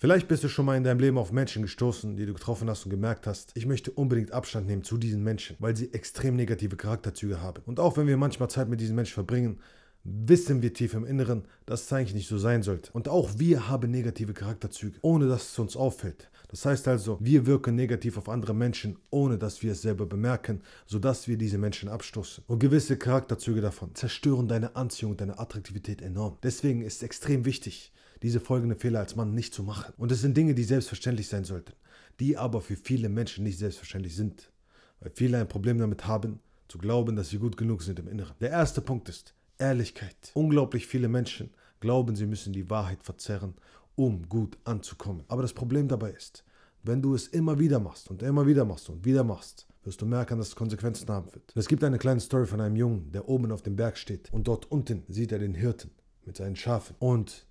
Vielleicht bist du schon mal in deinem Leben auf Menschen gestoßen, die du getroffen hast und gemerkt hast, ich möchte unbedingt Abstand nehmen zu diesen Menschen, weil sie extrem negative Charakterzüge haben. Und auch wenn wir manchmal Zeit mit diesen Menschen verbringen, wissen wir tief im Inneren, dass es eigentlich nicht so sein sollte. Und auch wir haben negative Charakterzüge, ohne dass es uns auffällt. Das heißt also, wir wirken negativ auf andere Menschen, ohne dass wir es selber bemerken, sodass wir diese Menschen abstoßen. Und gewisse Charakterzüge davon zerstören deine Anziehung und deine Attraktivität enorm. Deswegen ist es extrem wichtig, diese folgenden Fehler als Mann nicht zu machen. Und es sind Dinge, die selbstverständlich sein sollten, die aber für viele Menschen nicht selbstverständlich sind. Weil viele ein Problem damit haben, zu glauben, dass sie gut genug sind im Inneren. Der erste Punkt ist, Ehrlichkeit. Unglaublich viele Menschen glauben, sie müssen die Wahrheit verzerren, um gut anzukommen. Aber das Problem dabei ist, wenn du es immer wieder machst und immer wieder machst und wieder machst, wirst du merken, dass es Konsequenzen haben wird. Es gibt eine kleine Story von einem Jungen, der oben auf dem Berg steht und dort unten sieht er den Hirten mit seinen Schafen. Und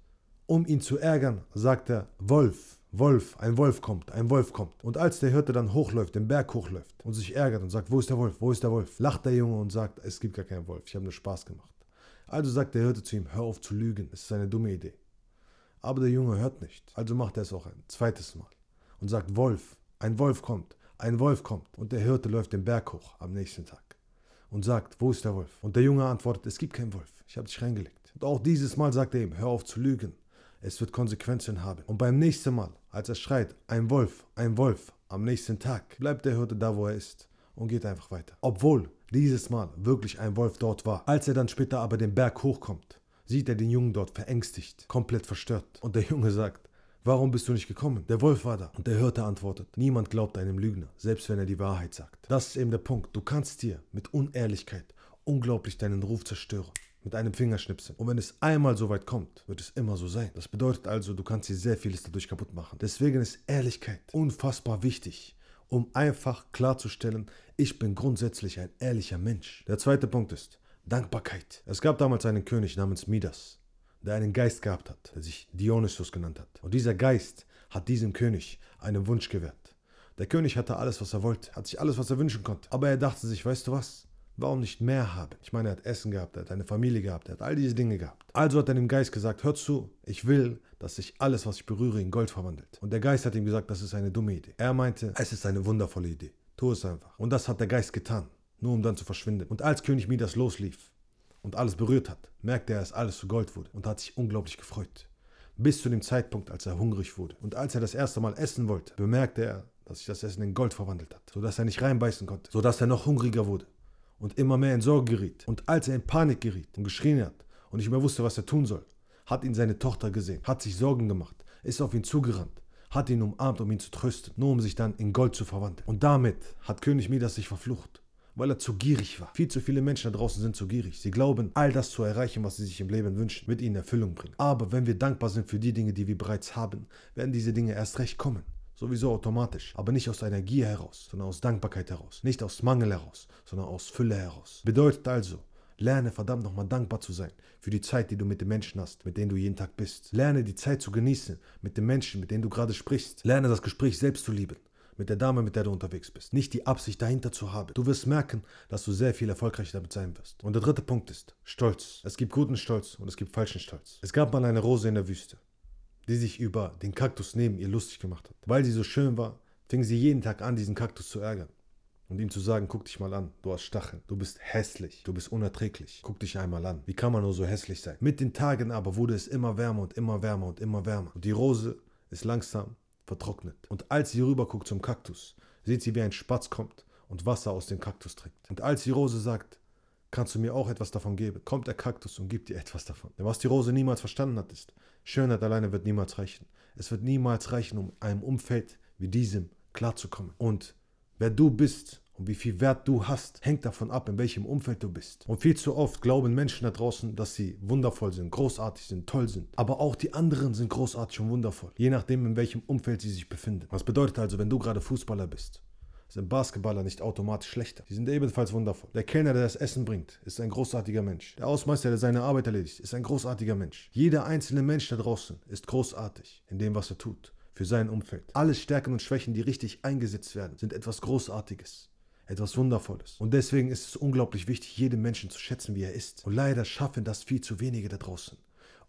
um ihn zu ärgern, sagt er, Wolf, Wolf, ein Wolf kommt, ein Wolf kommt. Und als der Hirte dann hochläuft, den Berg hochläuft und sich ärgert und sagt, wo ist der Wolf, wo ist der Wolf, lacht der Junge und sagt, es gibt gar keinen Wolf, ich habe nur Spaß gemacht. Also sagt der Hirte zu ihm, hör auf zu lügen, es ist eine dumme Idee. Aber der Junge hört nicht, also macht er es auch ein zweites Mal und sagt, Wolf, ein Wolf kommt, ein Wolf kommt. Und der Hirte läuft den Berg hoch am nächsten Tag und sagt, wo ist der Wolf? Und der Junge antwortet, es gibt keinen Wolf, ich habe dich reingelegt. Und auch dieses Mal sagt er ihm, hör auf zu lügen, es wird Konsequenzen haben. Und beim nächsten Mal, als er schreit, ein Wolf, ein Wolf, am nächsten Tag, bleibt der Hirte da, wo er ist und geht einfach weiter. Obwohl dieses Mal wirklich ein Wolf dort war. Als er dann später aber den Berg hochkommt, sieht er den Jungen dort verängstigt, komplett verstört. Und der Junge sagt, warum bist du nicht gekommen? Der Wolf war da. Und der Hirte antwortet, niemand glaubt einem Lügner, selbst wenn er die Wahrheit sagt. Das ist eben der Punkt. Du kannst dir mit Unehrlichkeit unglaublich deinen Ruf zerstören. Mit einem Fingerschnipsen. Und wenn es einmal so weit kommt, wird es immer so sein. Das bedeutet also, du kannst dir sehr vieles dadurch kaputt machen. Deswegen ist Ehrlichkeit unfassbar wichtig um einfach klarzustellen, ich bin grundsätzlich ein ehrlicher Mensch. Der zweite Punkt ist Dankbarkeit. Es gab damals einen König namens Midas, der einen Geist gehabt hat, der sich Dionysus genannt hat. Und dieser Geist hat diesem König einen Wunsch gewährt. Der König hatte alles, was er wollte, hat sich alles, was er wünschen konnte. Aber er dachte sich, weißt du was? Warum nicht mehr haben? Ich meine, er hat Essen gehabt, er hat eine Familie gehabt, er hat all diese Dinge gehabt. Also hat er dem Geist gesagt, hör zu, ich will, dass sich alles, was ich berühre, in Gold verwandelt. Und der Geist hat ihm gesagt, das ist eine dumme Idee. Er meinte, es ist eine wundervolle Idee. Tu es einfach. Und das hat der Geist getan, nur um dann zu verschwinden. Und als König Midas loslief und alles berührt hat, merkte er, dass alles zu Gold wurde und hat sich unglaublich gefreut. Bis zu dem Zeitpunkt, als er hungrig wurde. Und als er das erste Mal essen wollte, bemerkte er, dass sich das Essen in Gold verwandelt hat, sodass er nicht reinbeißen konnte, sodass er noch hungriger wurde und immer mehr in Sorge geriet. Und als er in Panik geriet und geschrien hat und nicht mehr wusste, was er tun soll, hat ihn seine Tochter gesehen, hat sich Sorgen gemacht, ist auf ihn zugerannt, hat ihn umarmt, um ihn zu trösten, nur um sich dann in Gold zu verwandeln. Und damit hat König Midas sich verflucht, weil er zu gierig war. Viel zu viele Menschen da draußen sind zu gierig. Sie glauben, all das zu erreichen, was sie sich im Leben wünschen, wird ihnen Erfüllung bringen. Aber wenn wir dankbar sind für die Dinge, die wir bereits haben, werden diese Dinge erst recht kommen. Sowieso automatisch. Aber nicht aus einer Gier heraus, sondern aus Dankbarkeit heraus. Nicht aus Mangel heraus, sondern aus Fülle heraus. Bedeutet also, lerne verdammt nochmal dankbar zu sein für die Zeit, die du mit den Menschen hast, mit denen du jeden Tag bist. Lerne die Zeit zu genießen mit den Menschen, mit denen du gerade sprichst. Lerne das Gespräch selbst zu lieben mit der Dame, mit der du unterwegs bist. Nicht die Absicht dahinter zu haben. Du wirst merken, dass du sehr viel erfolgreicher damit sein wirst. Und der dritte Punkt ist Stolz. Es gibt guten Stolz und es gibt falschen Stolz. Es gab mal eine Rose in der Wüste die sich über den Kaktus neben ihr lustig gemacht hat. Weil sie so schön war, fing sie jeden Tag an, diesen Kaktus zu ärgern. Und ihm zu sagen, guck dich mal an, du hast Stacheln, du bist hässlich, du bist unerträglich, guck dich einmal an. Wie kann man nur so hässlich sein? Mit den Tagen aber wurde es immer wärmer und immer wärmer und immer wärmer. Und die Rose ist langsam vertrocknet. Und als sie rüberguckt zum Kaktus, sieht sie, wie ein Spatz kommt und Wasser aus dem Kaktus trinkt. Und als die Rose sagt, kannst du mir auch etwas davon geben, kommt der Kaktus und gibt ihr etwas davon. Denn was die Rose niemals verstanden hat, ist, Schönheit alleine wird niemals reichen. Es wird niemals reichen, um einem Umfeld wie diesem klarzukommen. Und wer du bist und wie viel Wert du hast, hängt davon ab, in welchem Umfeld du bist. Und viel zu oft glauben Menschen da draußen, dass sie wundervoll sind, großartig sind, toll sind. Aber auch die anderen sind großartig und wundervoll, je nachdem, in welchem Umfeld sie sich befinden. Was bedeutet also, wenn du gerade Fußballer bist sind Basketballer nicht automatisch schlechter. Sie sind ebenfalls wundervoll. Der Kellner, der das Essen bringt, ist ein großartiger Mensch. Der Ausmeister, der seine Arbeit erledigt, ist ein großartiger Mensch. Jeder einzelne Mensch da draußen ist großartig in dem, was er tut, für sein Umfeld. Alle Stärken und Schwächen, die richtig eingesetzt werden, sind etwas Großartiges etwas Wundervolles. Und deswegen ist es unglaublich wichtig, jeden Menschen zu schätzen, wie er ist. Und leider schaffen das viel zu wenige da draußen,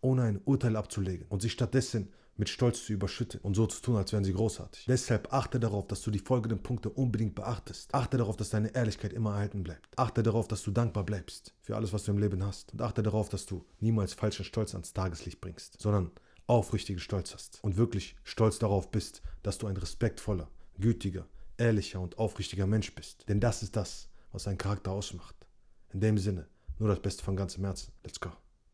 ohne ein Urteil abzulegen und sich stattdessen mit Stolz zu überschütten und so zu tun, als wären sie großartig. Deshalb achte darauf, dass du die folgenden Punkte unbedingt beachtest. Achte darauf, dass deine Ehrlichkeit immer erhalten bleibt. Achte darauf, dass du dankbar bleibst für alles, was du im Leben hast. Und achte darauf, dass du niemals falschen Stolz ans Tageslicht bringst, sondern aufrichtigen Stolz hast und wirklich stolz darauf bist, dass du ein respektvoller, gütiger, ehrlicher und aufrichtiger Mensch bist. Denn das ist das, was einen Charakter ausmacht. In dem Sinne, nur das Beste von ganzem Herzen. Let's go.